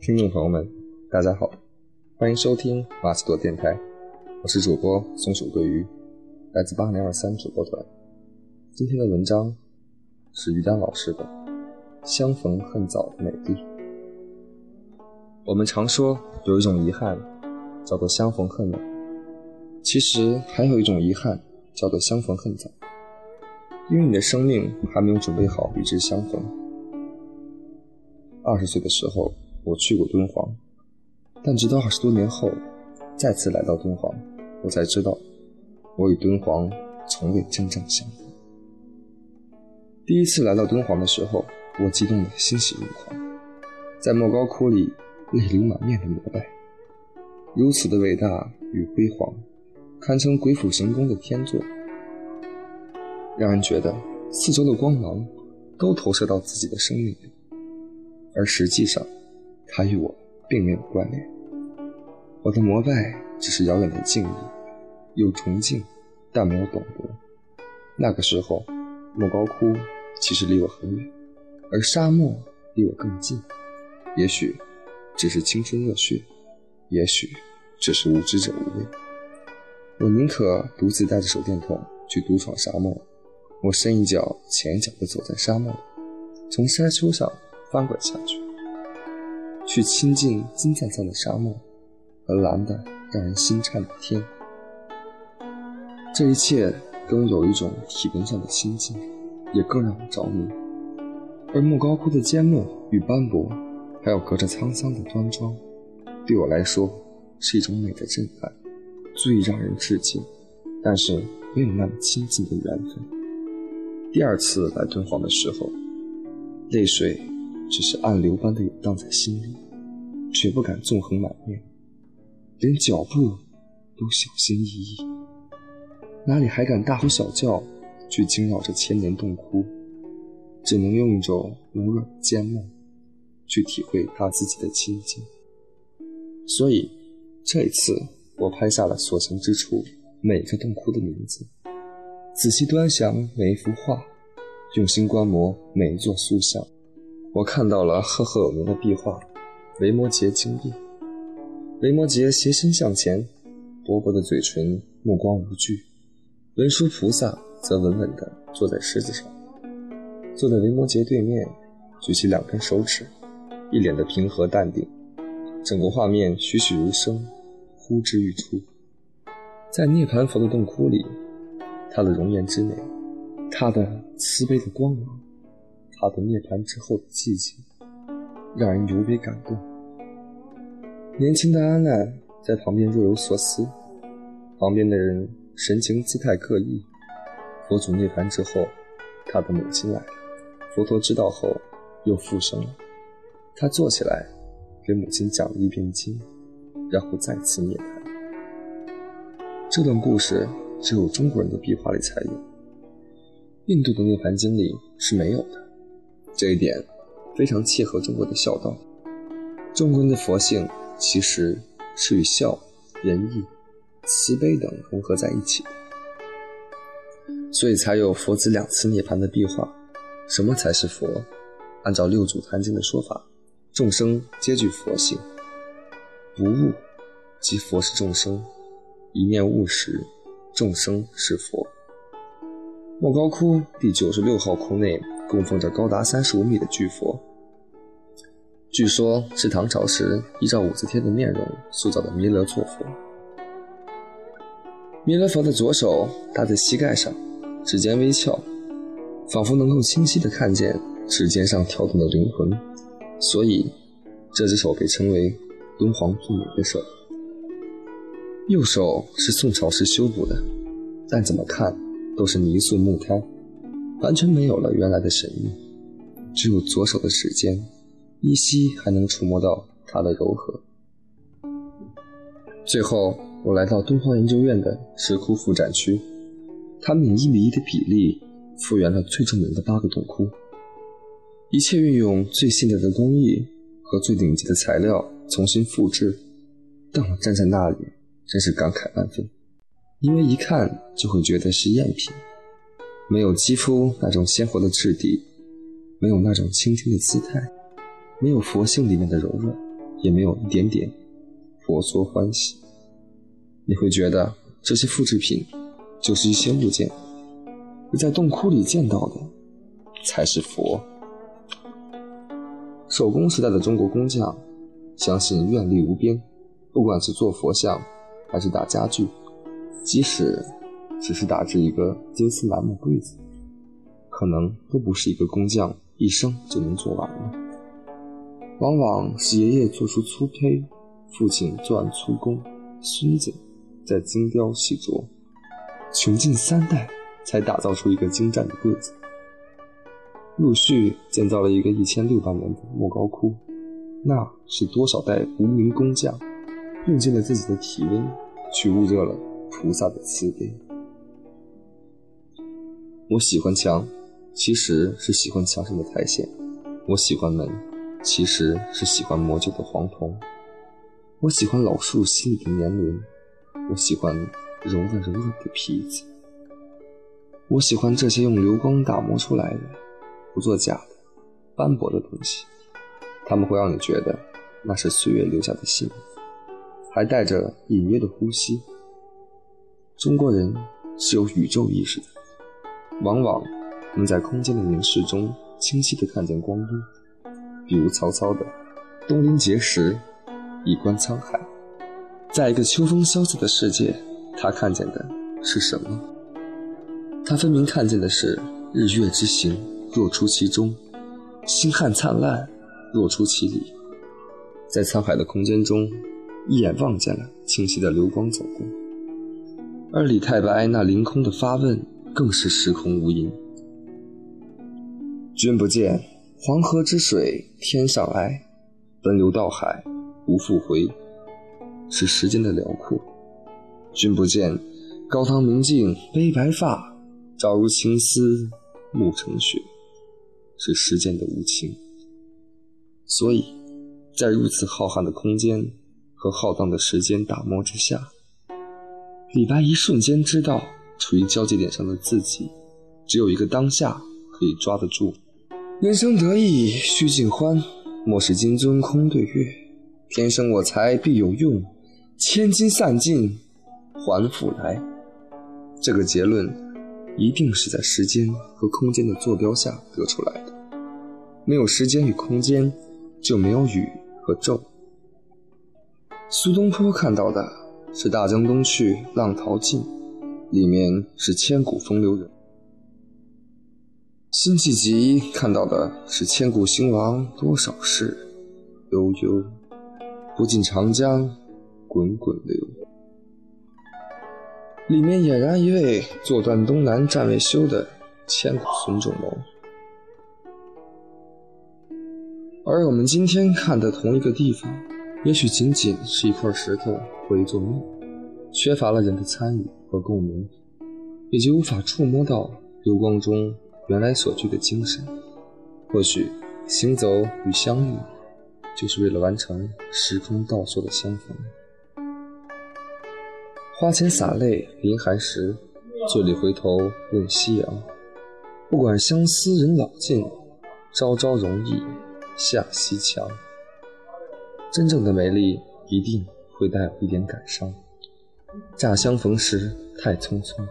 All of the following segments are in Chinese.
听众朋友们，大家好，欢迎收听马斯朵电台，我是主播松鼠桂鱼，来自八零二三主播团。今天的文章是于丹老师的《相逢恨早的美丽》。我们常说有一种遗憾叫做相逢恨晚，其实还有一种遗憾叫做相逢恨早，因为你的生命还没有准备好与之相逢。二十岁的时候。我去过敦煌，但直到二十多年后，再次来到敦煌，我才知道，我与敦煌从未真正相逢。第一次来到敦煌的时候，我激动得欣喜若狂，在莫高窟里泪流满面的膜拜，如此的伟大与辉煌，堪称鬼斧神工的天作，让人觉得四周的光芒都投射到自己的生命里，而实际上。他与我并没有关联，我的膜拜只是遥远的敬意，有崇敬，但没有懂得。那个时候，莫高窟其实离我很远，而沙漠离我更近。也许只是青春热血，也许只是无知者无畏。我宁可独自带着手电筒去独闯沙漠，我深一脚浅一脚地走在沙漠里，从山丘上翻滚下去。去亲近金灿灿的沙漠和蓝的让人心颤的天，这一切都有一种体温上的亲近，也更让我着迷。而莫高窟的缄默与斑驳，还有隔着沧桑的端庄，对我来说是一种美的震撼，足以让人致敬，但是没有那么亲近的缘分。第二次来敦煌的时候，泪水。只是暗流般的涌荡在心里，却不敢纵横满面，连脚步都小心翼翼，哪里还敢大呼小叫去惊扰这千年洞窟？只能用一种柔软的缄默去体会他自己的清静。所以这一次，我拍下了所行之处每个洞窟的名字，仔细端详每一幅画，用心观摩每一座塑像。我看到了赫赫有名的壁画《维摩诘经变》。维摩诘斜身向前，薄薄的嘴唇，目光无惧；文殊菩萨则稳稳地坐在狮子上，坐在维摩诘对面，举起两根手指，一脸的平和淡定。整个画面栩栩如生，呼之欲出。在涅盘佛的洞窟里，他的容颜之美，他的慈悲的光芒。他的涅槃之后的寂静，让人尤为感动。年轻的阿难在旁边若有所思，旁边的人神情姿态各异。佛祖涅槃之后，他的母亲来了，佛陀知道后又复生了。他坐起来给母亲讲了一遍经，然后再次涅槃。这段故事只有中国人的壁画里才有，印度的涅槃经里是没有的。这一点非常切合中国的孝道。中国人的佛性其实是与孝、仁义、慈悲等融合在一起的，所以才有佛子两次涅槃的壁画。什么才是佛？按照六祖坛经的说法，众生皆具佛性，不悟即佛是众生，一念悟时，众生是佛。莫高窟第九十六号窟内。供奉着高达三十五米的巨佛，据说是唐朝时依照武则天的面容塑造的弥勒坐佛。弥勒佛的左手搭在膝盖上，指尖微翘，仿佛能够清晰地看见指尖上跳动的灵魂，所以这只手被称为敦煌最美的手。右手是宋朝时修补的，但怎么看都是泥塑木胎。完全没有了原来的神韵，只有左手的指尖，依稀还能触摸到它的柔和。最后，我来到敦煌研究院的石窟副展区，他们以一比一的比例复原了最著名的八个洞窟，一切运用最现代的工艺和最顶级的材料重新复制。但我站在那里，真是感慨万分，因为一看就会觉得是赝品。没有肌肤那种鲜活的质地，没有那种倾听的姿态，没有佛性里面的柔软，也没有一点点佛说欢喜。你会觉得这些复制品就是一些物件，而在洞窟里见到的才是佛。手工时代的中国工匠相信愿力无边，不管是做佛像还是打家具，即使只是打制一个金丝楠木柜子，可能都不是一个工匠一生就能做完的。往往是爷爷做出粗胚，父亲做完粗工，孙子。在精雕细琢，穷尽三代才打造出一个精湛的柜子。陆续建造了一个一千六百年的莫高窟，那是多少代无名工匠用尽了自己的体温去捂热了菩萨的慈悲。我喜欢墙，其实是喜欢墙上的苔藓；我喜欢门，其实是喜欢磨旧的黄铜；我喜欢老树心里的年轮。我喜欢柔软柔软的皮子，我喜欢这些用流光打磨出来的、不作假的、斑驳的东西，它们会让你觉得那是岁月留下的信，还带着隐约的呼吸。中国人是有宇宙意识的，往往能在空间的凝视中清晰地看见光阴，比如曹操的“东临碣石，以观沧海”。在一个秋风萧瑟的世界，他看见的是什么？他分明看见的是日月之行，若出其中；星汉灿烂，若出其里。在沧海的空间中，一眼望见了清晰的流光走过。而李太白那凌空的发问，更是时空无垠。君不见黄河之水天上来，奔流到海无复回。是时间的辽阔，君不见高堂明镜悲白发，朝如青丝暮成雪。是时间的无情。所以，在如此浩瀚的空间和浩荡的时间打磨之下，李白一瞬间知道，处于交界点上的自己，只有一个当下可以抓得住。人生得意须尽欢，莫使金樽空对月。天生我材必有用。千金散尽还复来，这个结论一定是在时间和空间的坐标下得出来的。没有时间与空间，就没有雨和骤。苏东坡看到的是“大江东去，浪淘尽”，里面是千古风流人；辛弃疾看到的是“千古兴亡多少事，悠悠不尽长江”。滚滚流，里面俨然一位坐断东南战未休的千古孙仲谋。而我们今天看的同一个地方，也许仅仅是一块石头或一座庙，缺乏了人的参与和共鸣，也就无法触摸到流光中原来所具的精神。或许行走与相遇，就是为了完成时空倒数的相逢。花前洒泪临寒时，醉里回头问夕阳。不管相思人老尽，朝朝容易下西墙。真正的美丽一定会带有一点感伤。乍相逢时太匆匆，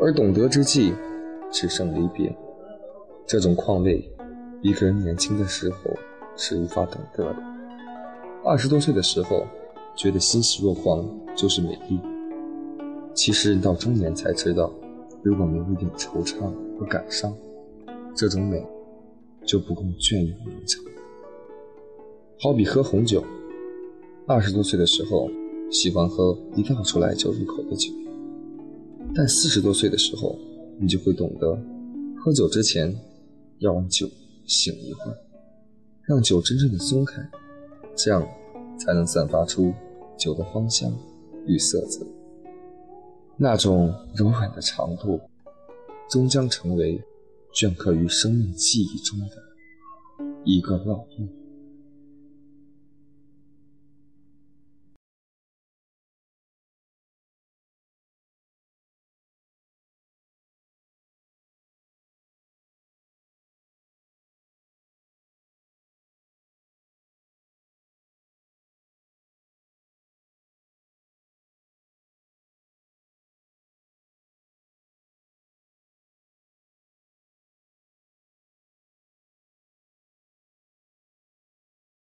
而懂得之际只剩离别。这种况味，一个人年轻的时候是无法懂得的。二十多岁的时候，觉得欣喜若狂就是美丽。其实人到中年才知道，如果没有一点惆怅和感伤，这种美就不够隽永绵长。好比喝红酒，二十多岁的时候喜欢喝一倒出来就入口的酒，但四十多岁的时候，你就会懂得，喝酒之前要让酒醒一会儿，让酒真正的松开，这样才能散发出酒的芳香与色泽。那种柔软的长度，终将成为镌刻于生命记忆中的一个烙印。